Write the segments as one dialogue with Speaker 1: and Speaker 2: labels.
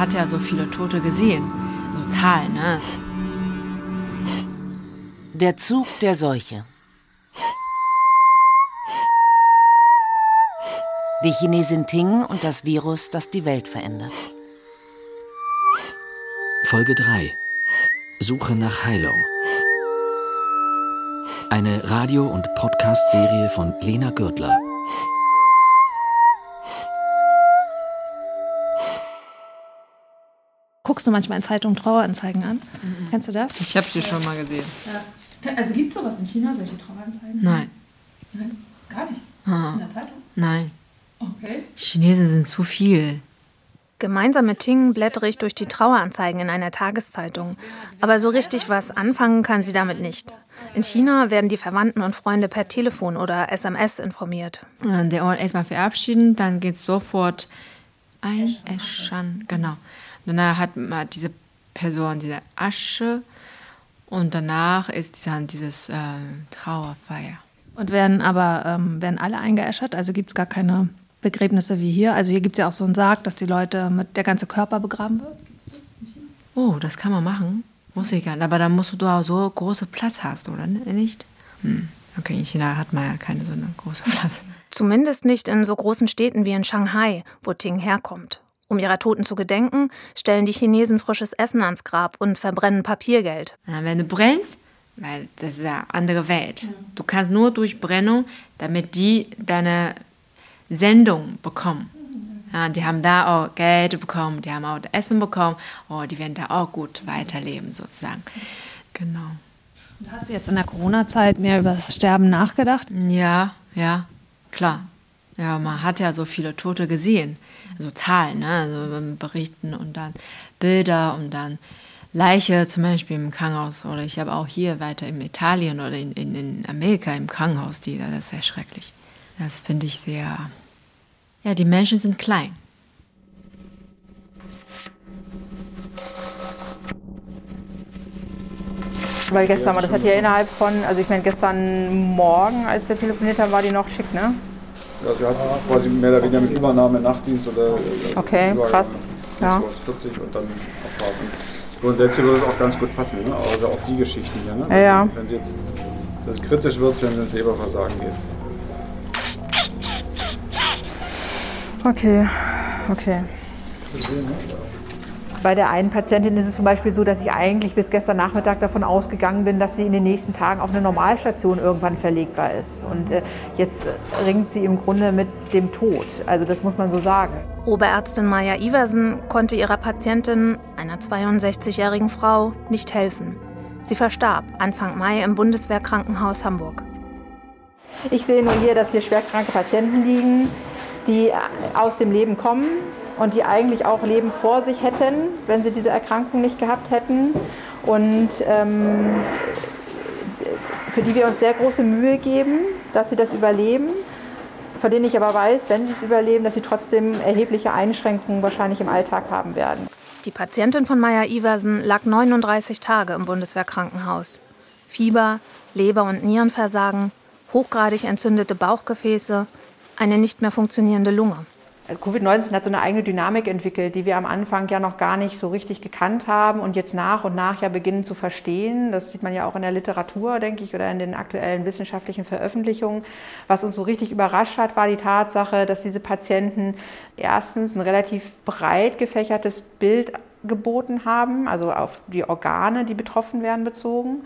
Speaker 1: hat ja so viele Tote gesehen. So Zahlen, ne?
Speaker 2: Der Zug der Seuche. Die Chinesin Ting und das Virus, das die Welt verändert.
Speaker 3: Folge 3. Suche nach Heilung. Eine Radio- und Podcast-Serie von Lena Gürtler.
Speaker 4: Guckst du manchmal in Zeitungen Traueranzeigen an? Mhm. Kennst du das?
Speaker 1: Ich habe sie schon mal gesehen.
Speaker 4: Ja. Also gibt es sowas in China, solche Traueranzeigen?
Speaker 1: Nein.
Speaker 4: Nein, gar nicht. In der Zeitung?
Speaker 1: Nein.
Speaker 4: Okay.
Speaker 1: Chinesen sind zu viel.
Speaker 4: Gemeinsam mit Ting blättere ich durch die Traueranzeigen in einer Tageszeitung. Aber so richtig was anfangen kann sie damit nicht. In China werden die Verwandten und Freunde per Telefon oder SMS informiert.
Speaker 1: Der Ort erstmal verabschieden, dann geht sofort einäschern. Genau. Danach hat man diese Person diese Asche und danach ist dann dieses äh, Trauerfeier.
Speaker 4: Und werden aber ähm, werden alle eingeäschert? Also gibt es gar keine Begräbnisse wie hier. Also hier gibt es ja auch so einen Sarg, dass die Leute mit der ganze Körper begraben wird.
Speaker 1: Oh, das kann man machen. Muss ich gar nicht. Aber dann musst du auch so große Platz hast, oder nicht? Hm. Okay, in China hat man ja keine so eine große Platz.
Speaker 4: Zumindest nicht in so großen Städten wie in Shanghai, wo Ting herkommt. Um ihrer Toten zu gedenken, stellen die Chinesen frisches Essen ans Grab und verbrennen Papiergeld.
Speaker 1: Wenn du brennst, weil das ist ja andere Welt. Du kannst nur durch Brennung, damit die deine Sendung bekommen. Ja, die haben da auch Geld bekommen, die haben auch Essen bekommen. Oh, die werden da auch gut weiterleben, sozusagen. Genau.
Speaker 4: Und hast du jetzt in der Corona-Zeit mehr über das Sterben nachgedacht?
Speaker 1: Ja, ja, klar. Ja, man hat ja so viele Tote gesehen. Also Zahlen, ne? also Berichten und dann Bilder und dann Leiche zum Beispiel im Krankenhaus. Oder ich habe auch hier weiter in Italien oder in, in, in Amerika im Krankenhaus, die, das ist sehr schrecklich. Das finde ich sehr. Ja, die Menschen sind klein.
Speaker 5: Weil gestern war das hat ja innerhalb von, also ich meine gestern Morgen, als wir telefoniert haben, war die noch schick, ne?
Speaker 6: Ja, sie hat quasi mehr oder weniger mit Übernahme Nachtdienst oder.
Speaker 5: Okay, krass. Ja.
Speaker 6: 40 und dann abwarten. Grundsätzlich würde es auch ganz gut passen, ne? also auch die Geschichten hier. Ne?
Speaker 5: Ja, ja.
Speaker 6: Wenn sie jetzt das kritisch wird, wenn es ins Leberversagen geht.
Speaker 5: Okay, okay. Bei der einen Patientin ist es zum Beispiel so, dass ich eigentlich bis gestern Nachmittag davon ausgegangen bin, dass sie in den nächsten Tagen auf eine Normalstation irgendwann verlegbar ist. Und äh, jetzt ringt sie im Grunde mit dem Tod. Also das muss man so sagen.
Speaker 4: Oberärztin Maja Iversen konnte ihrer Patientin, einer 62-jährigen Frau, nicht helfen. Sie verstarb Anfang Mai im Bundeswehrkrankenhaus Hamburg.
Speaker 5: Ich sehe nur hier, dass hier schwerkranke Patienten liegen, die aus dem Leben kommen und die eigentlich auch Leben vor sich hätten, wenn sie diese Erkrankung nicht gehabt hätten. Und ähm, für die wir uns sehr große Mühe geben, dass sie das überleben. Von denen ich aber weiß, wenn sie es überleben, dass sie trotzdem erhebliche Einschränkungen wahrscheinlich im Alltag haben werden.
Speaker 4: Die Patientin von Maya Iversen lag 39 Tage im Bundeswehrkrankenhaus. Fieber, Leber- und Nierenversagen, hochgradig entzündete Bauchgefäße, eine nicht mehr funktionierende Lunge.
Speaker 5: Covid-19 hat so eine eigene Dynamik entwickelt, die wir am Anfang ja noch gar nicht so richtig gekannt haben und jetzt nach und nach ja beginnen zu verstehen. Das sieht man ja auch in der Literatur, denke ich, oder in den aktuellen wissenschaftlichen Veröffentlichungen. Was uns so richtig überrascht hat, war die Tatsache, dass diese Patienten erstens ein relativ breit gefächertes Bild geboten haben, also auf die Organe, die betroffen werden, bezogen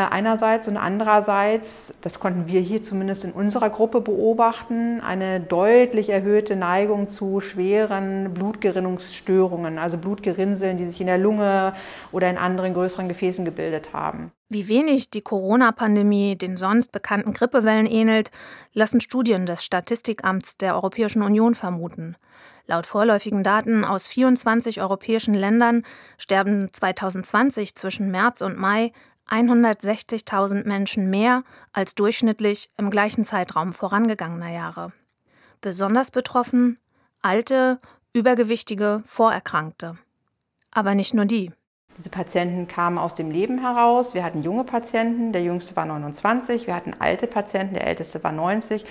Speaker 5: einerseits und andererseits, das konnten wir hier zumindest in unserer Gruppe beobachten, eine deutlich erhöhte Neigung zu schweren Blutgerinnungsstörungen, also Blutgerinnseln, die sich in der Lunge oder in anderen größeren Gefäßen gebildet haben.
Speaker 4: Wie wenig die Corona-Pandemie den sonst bekannten Grippewellen ähnelt, lassen Studien des Statistikamts der Europäischen Union vermuten. Laut vorläufigen Daten aus 24 europäischen Ländern sterben 2020 zwischen März und Mai 160.000 Menschen mehr als durchschnittlich im gleichen Zeitraum vorangegangener Jahre. Besonders betroffen alte, übergewichtige, Vorerkrankte. Aber nicht nur die.
Speaker 5: Diese Patienten kamen aus dem Leben heraus. Wir hatten junge Patienten, der jüngste war 29, wir hatten alte Patienten, der älteste war 90.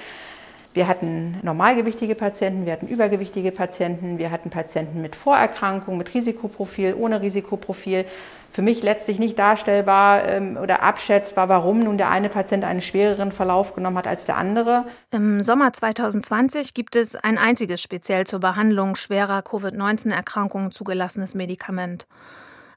Speaker 5: Wir hatten normalgewichtige Patienten, wir hatten übergewichtige Patienten, wir hatten Patienten mit Vorerkrankung, mit Risikoprofil, ohne Risikoprofil. Für mich letztlich nicht darstellbar ähm, oder abschätzbar, warum nun der eine Patient einen schwereren Verlauf genommen hat als der andere.
Speaker 4: Im Sommer 2020 gibt es ein einziges speziell zur Behandlung schwerer Covid-19-Erkrankungen zugelassenes Medikament.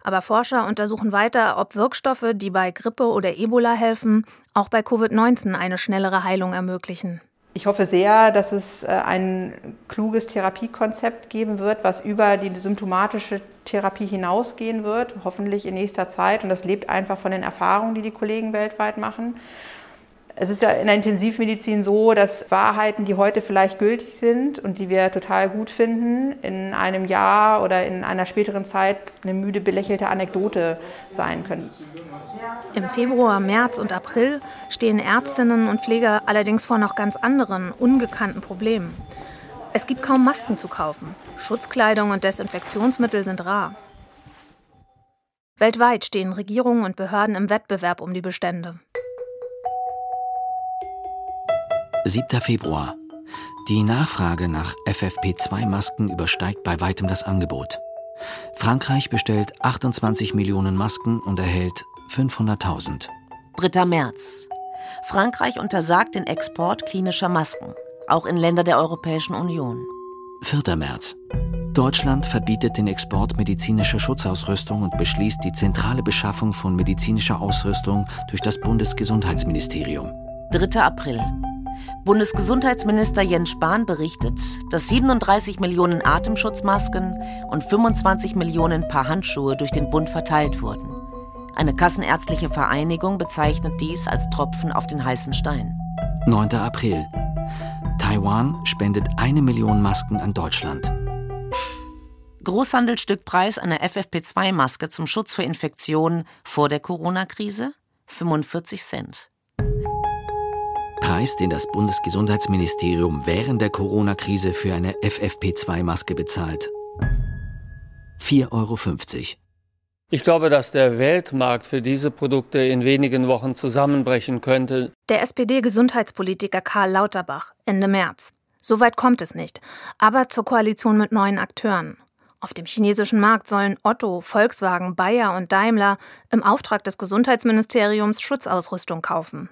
Speaker 4: Aber Forscher untersuchen weiter, ob Wirkstoffe, die bei Grippe oder Ebola helfen, auch bei Covid-19 eine schnellere Heilung ermöglichen.
Speaker 5: Ich hoffe sehr, dass es äh, ein kluges Therapiekonzept geben wird, was über die symptomatische Therapie hinausgehen wird, hoffentlich in nächster Zeit. Und das lebt einfach von den Erfahrungen, die die Kollegen weltweit machen. Es ist ja in der Intensivmedizin so, dass Wahrheiten, die heute vielleicht gültig sind und die wir total gut finden, in einem Jahr oder in einer späteren Zeit eine müde belächelte Anekdote sein können.
Speaker 4: Im Februar, März und April stehen Ärztinnen und Pfleger allerdings vor noch ganz anderen, ungekannten Problemen. Es gibt kaum Masken zu kaufen. Schutzkleidung und Desinfektionsmittel sind rar. Weltweit stehen Regierungen und Behörden im Wettbewerb um die Bestände.
Speaker 3: 7. Februar. Die Nachfrage nach FFP2-Masken übersteigt bei weitem das Angebot. Frankreich bestellt 28 Millionen Masken und erhält 500.000.
Speaker 2: 3. März. Frankreich untersagt den Export klinischer Masken, auch in Länder der Europäischen Union.
Speaker 3: 4. März. Deutschland verbietet den Export medizinischer Schutzausrüstung und beschließt die zentrale Beschaffung von medizinischer Ausrüstung durch das Bundesgesundheitsministerium.
Speaker 2: 3. April. Bundesgesundheitsminister Jens Spahn berichtet, dass 37 Millionen Atemschutzmasken und 25 Millionen Paar Handschuhe durch den Bund verteilt wurden. Eine kassenärztliche Vereinigung bezeichnet dies als Tropfen auf den heißen Stein.
Speaker 3: 9. April. Taiwan spendet eine Million Masken an Deutschland.
Speaker 2: Großhandelsstückpreis einer FFP2-Maske zum Schutz vor Infektionen vor der Corona-Krise 45 Cent.
Speaker 3: Preis, den das Bundesgesundheitsministerium während der Corona-Krise für eine FFP2-Maske bezahlt. 4,50 Euro.
Speaker 7: Ich glaube, dass der Weltmarkt für diese Produkte in wenigen Wochen zusammenbrechen könnte.
Speaker 4: Der SPD-Gesundheitspolitiker Karl Lauterbach Ende März. Soweit kommt es nicht, aber zur Koalition mit neuen Akteuren. Auf dem chinesischen Markt sollen Otto, Volkswagen, Bayer und Daimler im Auftrag des Gesundheitsministeriums Schutzausrüstung kaufen.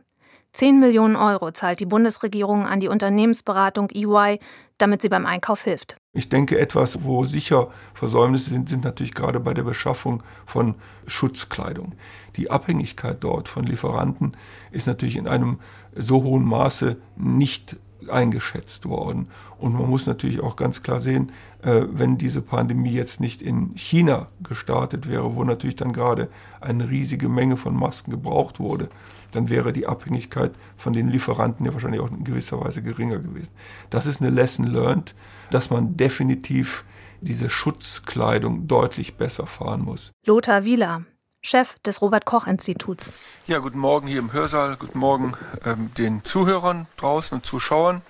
Speaker 4: 10 Millionen Euro zahlt die Bundesregierung an die Unternehmensberatung EY, damit sie beim Einkauf hilft.
Speaker 8: Ich denke, etwas, wo sicher Versäumnisse sind, sind natürlich gerade bei der Beschaffung von Schutzkleidung. Die Abhängigkeit dort von Lieferanten ist natürlich in einem so hohen Maße nicht eingeschätzt worden. Und man muss natürlich auch ganz klar sehen, äh, wenn diese Pandemie jetzt nicht in China gestartet wäre, wo natürlich dann gerade eine riesige Menge von Masken gebraucht wurde, dann wäre die Abhängigkeit von den Lieferanten ja wahrscheinlich auch in gewisser Weise geringer gewesen. Das ist eine Lesson learned, dass man definitiv diese Schutzkleidung deutlich besser fahren muss.
Speaker 4: Lothar Wieler, Chef des Robert Koch Instituts.
Speaker 8: Ja, guten Morgen hier im Hörsaal, guten Morgen ähm, den Zuhörern draußen und Zuschauern.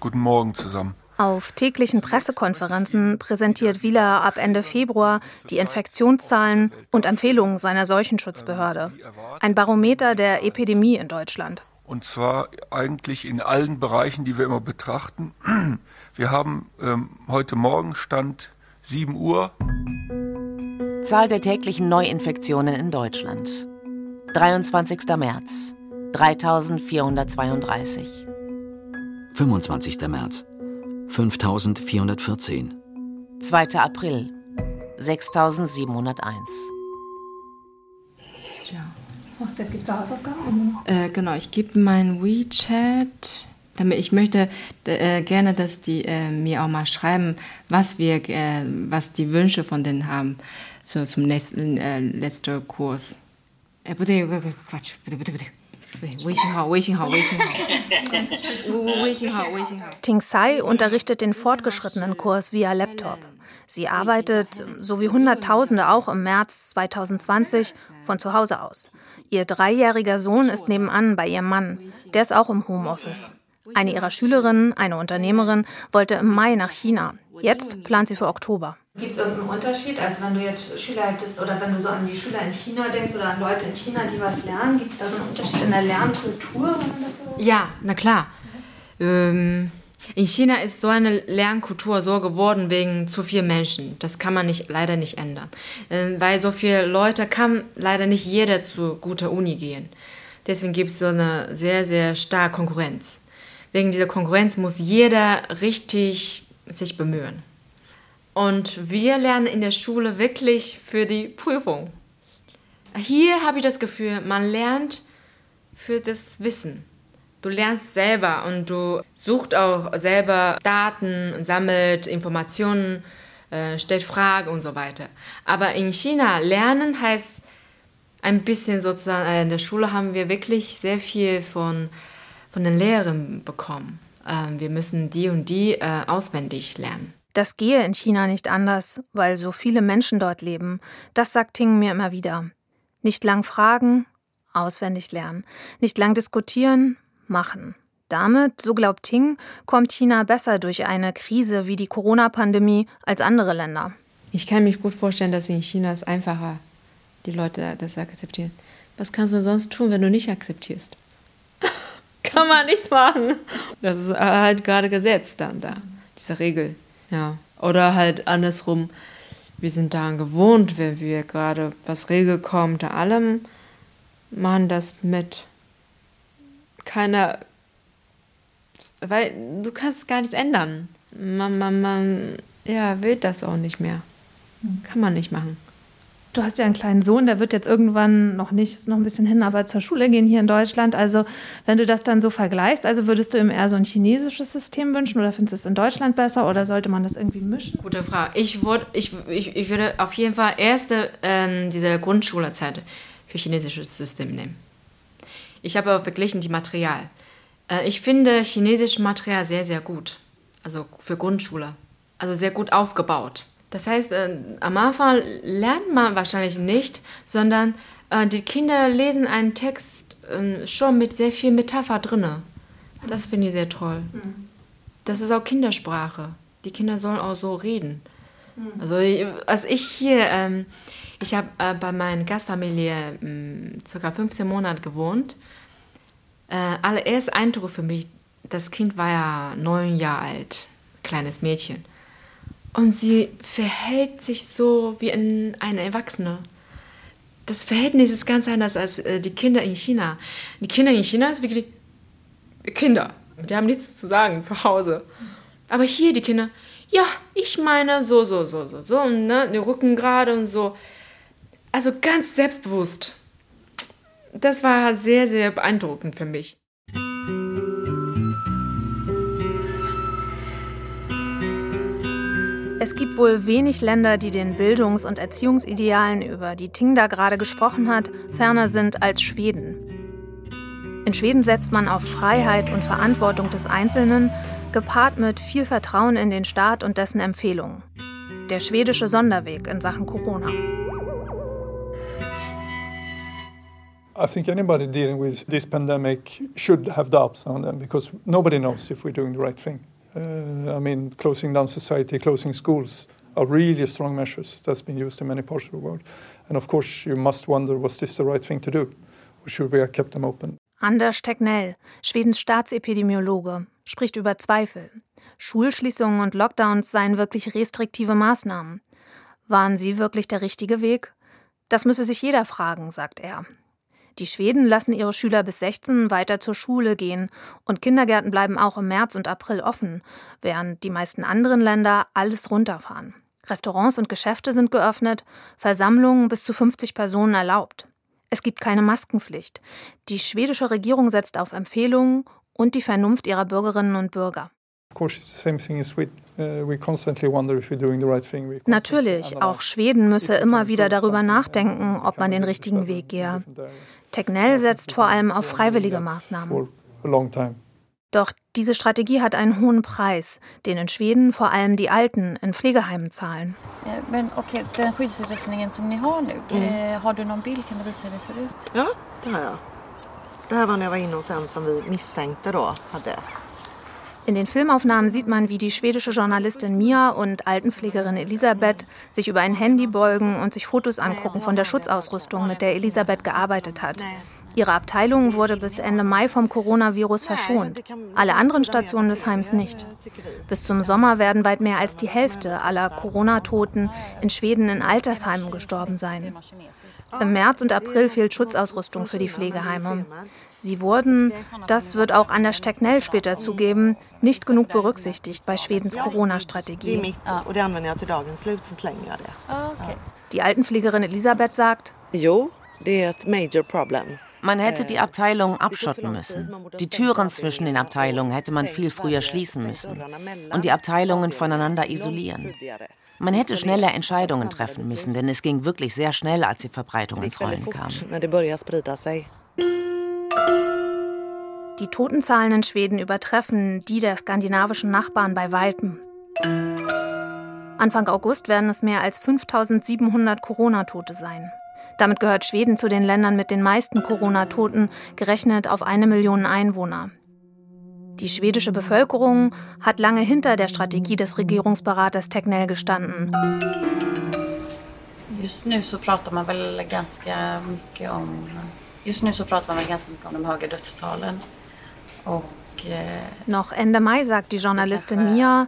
Speaker 8: Guten Morgen zusammen.
Speaker 4: Auf täglichen Pressekonferenzen präsentiert Wieler ab Ende Februar die Infektionszahlen und Empfehlungen seiner Seuchenschutzbehörde. Ein Barometer der Epidemie in Deutschland.
Speaker 8: Und zwar eigentlich in allen Bereichen, die wir immer betrachten. Wir haben ähm, heute Morgen Stand 7 Uhr.
Speaker 2: Zahl der täglichen Neuinfektionen in Deutschland. 23. März 3432.
Speaker 3: 25. März 5414.
Speaker 2: 2. April 6701.
Speaker 1: Ja. Was, jetzt gibt es Hausaufgaben? Äh, genau, ich gebe mein WeChat, damit ich möchte äh, gerne, dass die äh, mir auch mal schreiben, was wir, äh, was die Wünsche von denen haben, so zum nächsten äh, letzten Kurs. Äh, bitte, Quatsch, bitte, bitte, bitte. 微信号，微信号，微信号，
Speaker 4: 微信号，微信号。Ting Sai unterrichtet den fortgeschrittenen Kurs via Laptop. Sie arbeitet, so wie Hunderttausende auch im März 2020, von zu Hause aus. Ihr dreijähriger Sohn ist nebenan bei ihrem Mann. Der ist auch im Homeoffice. Eine ihrer Schülerinnen, eine Unternehmerin, wollte im Mai nach China. Jetzt plant sie für Oktober.
Speaker 9: Gibt es irgendeinen Unterschied? Also wenn du jetzt Schüler hättest oder wenn du so an die Schüler in China denkst oder an Leute in China, die was lernen, gibt es da so einen Unterschied in der Lernkultur?
Speaker 1: So ja, na klar. Ähm, in China ist so eine Lernkultur so geworden wegen zu viel Menschen. Das kann man nicht, leider nicht ändern. Ähm, weil so viele Leute kann leider nicht jeder zu guter Uni gehen. Deswegen gibt es so eine sehr, sehr starke Konkurrenz. Wegen dieser Konkurrenz muss jeder richtig sich bemühen. Und wir lernen in der Schule wirklich für die Prüfung. Hier habe ich das Gefühl, man lernt für das Wissen. Du lernst selber und du suchst auch selber Daten, sammelt Informationen, äh, stellt Fragen und so weiter. Aber in China lernen heißt ein bisschen sozusagen, äh, in der Schule haben wir wirklich sehr viel von, von den Lehrern bekommen. Äh, wir müssen die und die äh, auswendig lernen.
Speaker 4: Das gehe in China nicht anders, weil so viele Menschen dort leben. Das sagt Ting mir immer wieder. Nicht lang fragen, auswendig lernen. Nicht lang diskutieren, machen. Damit, so glaubt Ting, kommt China besser durch eine Krise wie die Corona-Pandemie als andere Länder.
Speaker 1: Ich kann mich gut vorstellen, dass in China es einfacher die Leute das akzeptieren. Was kannst du sonst tun, wenn du nicht akzeptierst? kann man nichts machen. Das ist halt gerade Gesetz dann da, diese Regel. Ja. Oder halt andersrum, wir sind daran gewohnt, wenn wir gerade was Regel kommt, da allem machen das mit. Keiner, weil du kannst es gar nicht ändern. Man, man, man, ja, will das auch nicht mehr. Kann man nicht machen.
Speaker 9: Du hast ja einen kleinen Sohn, der wird jetzt irgendwann noch nicht, ist noch ein bisschen hin, aber zur Schule gehen hier in Deutschland. Also, wenn du das dann so vergleichst, also würdest du ihm eher so ein chinesisches System wünschen oder findest du es in Deutschland besser oder sollte man das irgendwie mischen?
Speaker 1: Gute Frage. Ich, würd, ich, ich, ich würde auf jeden Fall erste ähm, diese Grundschulzeit für chinesisches System nehmen. Ich habe verglichen die Material. Äh, ich finde chinesisches Material sehr, sehr gut. Also für Grundschule. Also sehr gut aufgebaut. Das heißt, äh, am Anfang lernt man wahrscheinlich nicht, sondern äh, die Kinder lesen einen Text äh, schon mit sehr viel Metapher drin. Das finde ich sehr toll. Mhm. Das ist auch Kindersprache. Die Kinder sollen auch so reden. Mhm. Also als ich hier, ähm, ich habe äh, bei meiner Gastfamilie äh, ca. 15 Monate gewohnt. Äh, allererster Eindruck für mich, das Kind war ja neun Jahre alt, kleines Mädchen. Und sie verhält sich so wie ein, eine Erwachsene. Das Verhältnis ist ganz anders als äh, die Kinder in China. Die Kinder in China sind wirklich Kinder. Die haben nichts zu sagen zu Hause. Aber hier die Kinder, ja, ich meine so, so, so, so, so, und ne, den Rücken gerade und so. Also ganz selbstbewusst. Das war sehr, sehr beeindruckend für mich.
Speaker 4: Es gibt wohl wenig Länder, die den Bildungs- und Erziehungsidealen, über die Ting da gerade gesprochen hat, ferner sind als Schweden. In Schweden setzt man auf Freiheit und Verantwortung des Einzelnen, gepaart mit viel Vertrauen in den Staat und dessen Empfehlungen. Der schwedische Sonderweg in Sachen Corona.
Speaker 10: I think anybody dealing with this pandemic should have doubts on them because nobody knows if we're doing the right thing. Uh, I mean, closing down society, closing schools are really strong measures that's been used in many parts of the world. And of course, you must wonder, was this the right thing to do? Or should we have kept them open?
Speaker 4: Anders Tegnell, Schwedens Staatsepidemiologe, spricht über Zweifel. Schulschließungen und Lockdowns seien wirklich restriktive Maßnahmen. Waren sie wirklich der richtige Weg? Das müsse sich jeder fragen, sagt er. Die Schweden lassen ihre Schüler bis 16 weiter zur Schule gehen und Kindergärten bleiben auch im März und April offen, während die meisten anderen Länder alles runterfahren. Restaurants und Geschäfte sind geöffnet, Versammlungen bis zu 50 Personen erlaubt. Es gibt keine Maskenpflicht. Die schwedische Regierung setzt auf Empfehlungen und die Vernunft ihrer Bürgerinnen und Bürger. Natürlich, auch Schweden müsse immer wieder darüber nachdenken, ob man den richtigen Weg gehe. Tegnell setzt vor allem auf freiwillige Maßnahmen. Doch diese Strategie hat einen hohen Preis, den in Schweden vor allem die Alten in Pflegeheimen zahlen.
Speaker 11: Men okay, den skyddsutrustningen som ni har nu, mm. Eh, har du någon bild? Kan du visa hur det ser ut?
Speaker 12: Ja, det har jag. Det här var när jag var inne hos en som vi misstänkte då hade
Speaker 4: in den Filmaufnahmen sieht man, wie die schwedische Journalistin Mia und Altenpflegerin Elisabeth sich über ein Handy beugen und sich Fotos angucken von der Schutzausrüstung, mit der Elisabeth gearbeitet hat. Ihre Abteilung wurde bis Ende Mai vom Coronavirus verschont, alle anderen Stationen des Heims nicht. Bis zum Sommer werden weit mehr als die Hälfte aller Corona-Toten in Schweden in Altersheimen gestorben sein. Im März und April fehlt Schutzausrüstung für die Pflegeheime. Sie wurden, das wird auch Anders Stecknell später zugeben, nicht genug berücksichtigt bei Schwedens Corona-Strategie. Die Altenpflegerin Elisabeth sagt,
Speaker 2: man hätte die Abteilungen abschotten müssen. Die Türen zwischen den Abteilungen hätte man viel früher schließen müssen und die Abteilungen voneinander isolieren. Man hätte schnelle Entscheidungen treffen müssen, denn es ging wirklich sehr schnell, als die Verbreitung ins Rollen kam.
Speaker 4: Die Totenzahlen in Schweden übertreffen die der skandinavischen Nachbarn bei Weitem. Anfang August werden es mehr als 5700 Corona-Tote sein. Damit gehört Schweden zu den Ländern mit den meisten Corona-Toten, gerechnet auf eine Million Einwohner. Die schwedische Bevölkerung hat lange hinter der Strategie des Regierungsberaters Tegnell gestanden.
Speaker 11: Just nu så pratar man väl ganska mycket om Just nu så pratar man ganska mycket om de höga dödstalen. Och
Speaker 4: äh, noch Ende Mai sagt die Journalistin Mia,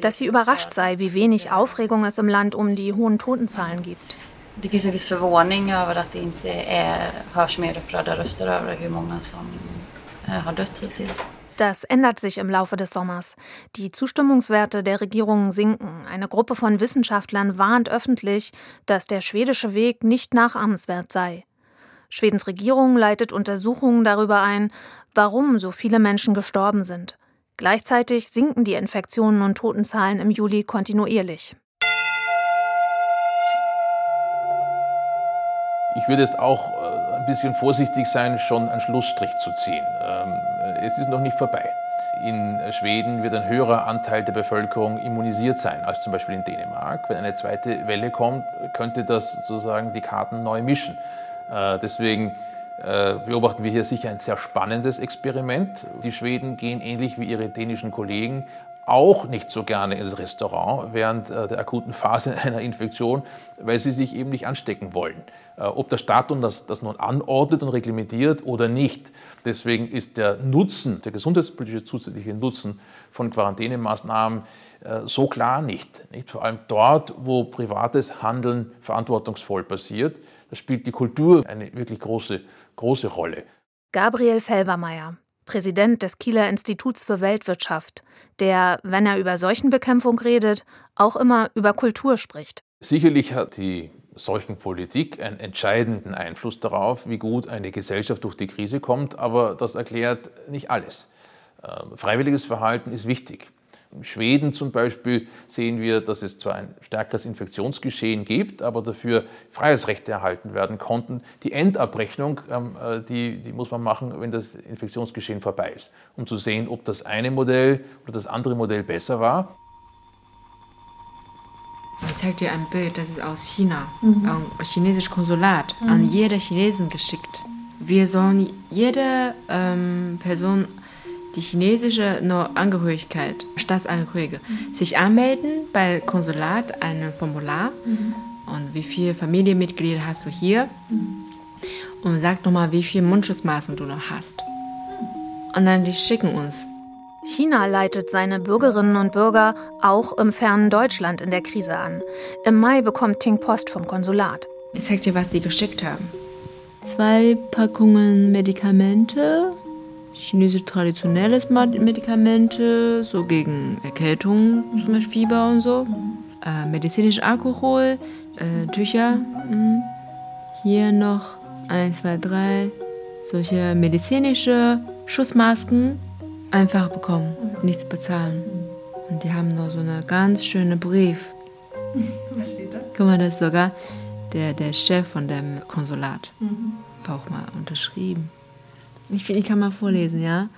Speaker 4: dass sie überrascht sei, wie wenig Aufregung es im Land um die hohen Totenzahlen gibt.
Speaker 11: Det finns en viss förvåning över att det inte är, hörs mer upprörda röster över hur många som äh, har dött hittills.
Speaker 4: Das ändert sich im Laufe des Sommers. Die Zustimmungswerte der Regierungen sinken. Eine Gruppe von Wissenschaftlern warnt öffentlich, dass der schwedische Weg nicht nachahmenswert sei. Schwedens Regierung leitet Untersuchungen darüber ein, warum so viele Menschen gestorben sind. Gleichzeitig sinken die Infektionen und Totenzahlen im Juli kontinuierlich.
Speaker 13: Ich würde jetzt auch bisschen vorsichtig sein, schon einen Schlussstrich zu ziehen. Ähm, es ist noch nicht vorbei. In Schweden wird ein höherer Anteil der Bevölkerung immunisiert sein als zum Beispiel in Dänemark. Wenn eine zweite Welle kommt, könnte das sozusagen die Karten neu mischen. Äh, deswegen äh, beobachten wir hier sicher ein sehr spannendes Experiment. Die Schweden gehen ähnlich wie ihre dänischen Kollegen auch nicht so gerne ins Restaurant während äh, der akuten Phase einer Infektion, weil sie sich eben nicht anstecken wollen. Äh, ob der Staat das, das nun anordnet und reglementiert oder nicht. Deswegen ist der Nutzen, der gesundheitspolitische zusätzliche Nutzen von Quarantänemaßnahmen äh, so klar nicht. Vor allem dort, wo privates Handeln verantwortungsvoll passiert, da spielt die Kultur eine wirklich große, große Rolle.
Speaker 4: Gabriel Felbermeier. Präsident des Kieler Instituts für Weltwirtschaft, der, wenn er über Seuchenbekämpfung redet, auch immer über Kultur spricht.
Speaker 13: Sicherlich hat die Seuchenpolitik einen entscheidenden Einfluss darauf, wie gut eine Gesellschaft durch die Krise kommt, aber das erklärt nicht alles. Ähm, freiwilliges Verhalten ist wichtig. In Schweden zum Beispiel sehen wir, dass es zwar ein stärkeres Infektionsgeschehen gibt, aber dafür Freiheitsrechte erhalten werden konnten. Die Endabrechnung, ähm, äh, die, die muss man machen, wenn das Infektionsgeschehen vorbei ist, um zu sehen, ob das eine Modell oder das andere Modell besser war.
Speaker 1: Ich zeige dir ein Bild, das ist aus China, mhm. ein chinesisches Konsulat, mhm. an jede Chinesen geschickt. Wir sollen jede ähm, Person die chinesische Angehörigkeit, Staatsangehörige, mhm. sich anmelden bei Konsulat, ein Formular mhm. und wie viele Familienmitglieder hast du hier mhm. und sag nochmal, wie viele Mundschutzmaßen du noch hast. Und dann die schicken uns.
Speaker 4: China leitet seine Bürgerinnen und Bürger auch im fernen Deutschland in der Krise an. Im Mai bekommt Ting Post vom Konsulat.
Speaker 1: Ich zeig dir, was die geschickt haben. Zwei Packungen Medikamente, chinesische traditionelles Medikamente, so gegen Erkältung, zum Beispiel Fieber und so. Äh, medizinisch Alkohol, äh, Tücher. Mh. Hier noch 1, 2, 3 solche medizinische Schutzmasken einfach bekommen, nichts bezahlen. Und die haben noch so einen ganz schönen Brief. Was steht da? Guck mal, das ist sogar der, der Chef von dem Konsulat. Mhm. Auch mal unterschrieben. Ich finde, ich kann mal vorlesen, ja.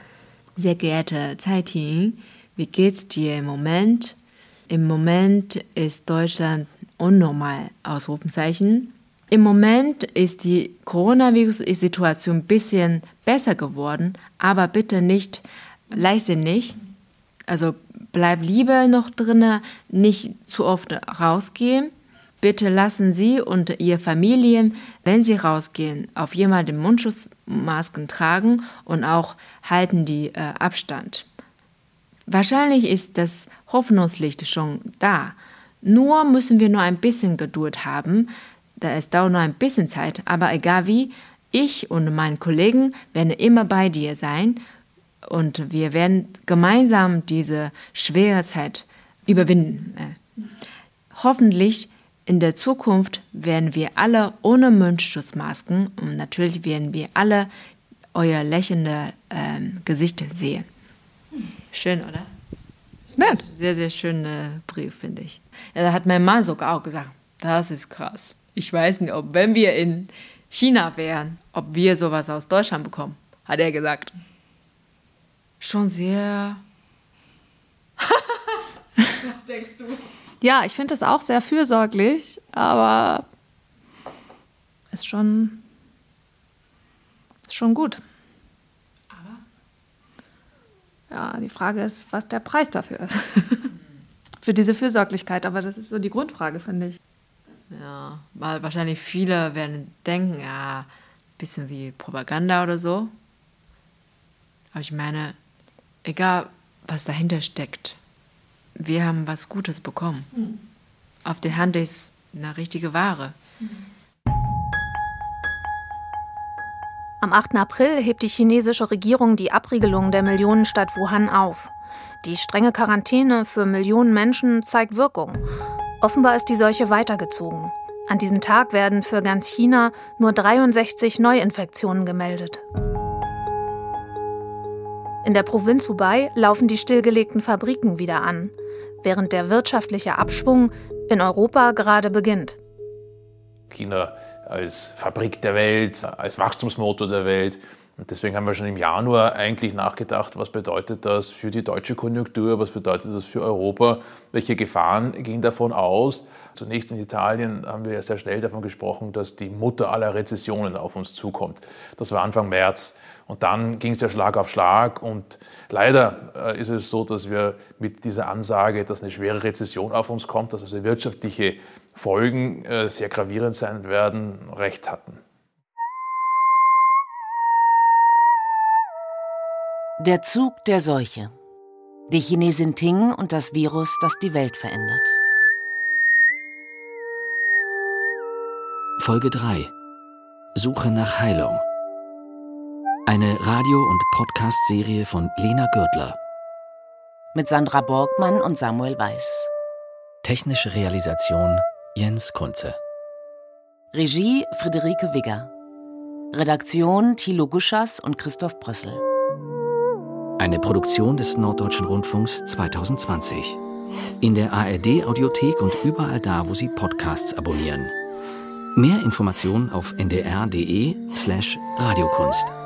Speaker 1: Sehr geehrte Zeiting, wie geht's dir im Moment? Im Moment ist Deutschland unnormal, Ausrufenzeichen. Im Moment ist die Coronavirus-Situation ein bisschen besser geworden, aber bitte nicht leichtsinnig. Also bleib lieber noch drinnen, nicht zu oft rausgehen. Bitte lassen Sie und Ihre Familien, wenn Sie rausgehen, auf jemanden Mundschutzmasken tragen und auch halten die äh, Abstand. Wahrscheinlich ist das Hoffnungslicht schon da. Nur müssen wir nur ein bisschen Geduld haben. Es dauert nur ein bisschen Zeit, aber egal wie, ich und meine Kollegen werden immer bei dir sein und wir werden gemeinsam diese schwere Zeit überwinden. Äh, hoffentlich in der Zukunft werden wir alle ohne Mundschutzmasken und natürlich werden wir alle euer lächelnde äh, Gesicht sehen. Schön, oder?
Speaker 9: Ist nett.
Speaker 1: Sehr, sehr schöner Brief, finde ich. Ja, da hat mein Mann sogar auch gesagt, das ist krass. Ich weiß nicht, ob wenn wir in China wären, ob wir sowas aus Deutschland bekommen, hat er gesagt. Schon sehr.
Speaker 9: Was denkst du? Ja, ich finde das auch sehr fürsorglich, aber ist schon, ist schon gut. Aber? Ja, die Frage ist, was der Preis dafür ist. Für diese Fürsorglichkeit, aber das ist so die Grundfrage, finde ich.
Speaker 1: Ja, weil wahrscheinlich viele werden denken, ja, ein bisschen wie Propaganda oder so. Aber ich meine, egal was dahinter steckt, wir haben was Gutes bekommen. Mhm. Auf der Hand ist eine richtige Ware. Mhm.
Speaker 4: Am 8. April hebt die chinesische Regierung die Abriegelung der Millionenstadt Wuhan auf. Die strenge Quarantäne für Millionen Menschen zeigt Wirkung. Offenbar ist die Seuche weitergezogen. An diesem Tag werden für ganz China nur 63 Neuinfektionen gemeldet. In der Provinz Hubei laufen die stillgelegten Fabriken wieder an, während der wirtschaftliche Abschwung in Europa gerade beginnt.
Speaker 13: China als Fabrik der Welt, als Wachstumsmotor der Welt. Und deswegen haben wir schon im Januar eigentlich nachgedacht, was bedeutet das für die deutsche Konjunktur, was bedeutet das für Europa, welche Gefahren gehen davon aus. Zunächst in Italien haben wir sehr schnell davon gesprochen, dass die Mutter aller Rezessionen auf uns zukommt. Das war Anfang März. Und dann ging es ja Schlag auf Schlag. Und leider äh, ist es so, dass wir mit dieser Ansage, dass eine schwere Rezession auf uns kommt, dass also wirtschaftliche Folgen äh, sehr gravierend sein werden, recht hatten.
Speaker 2: Der Zug der Seuche. Die Chinesin Ting und das Virus, das die Welt verändert.
Speaker 3: Folge 3. Suche nach Heilung. Eine Radio- und Podcast-Serie von Lena Gürtler.
Speaker 2: Mit Sandra Borgmann und Samuel Weiß.
Speaker 3: Technische Realisation Jens Kunze.
Speaker 2: Regie Friederike Wigger. Redaktion Thilo Guschas und Christoph Brössel.
Speaker 3: Eine Produktion des Norddeutschen Rundfunks 2020. In der ARD Audiothek und überall da, wo Sie Podcasts abonnieren. Mehr Informationen auf ndr.de slash Radiokunst.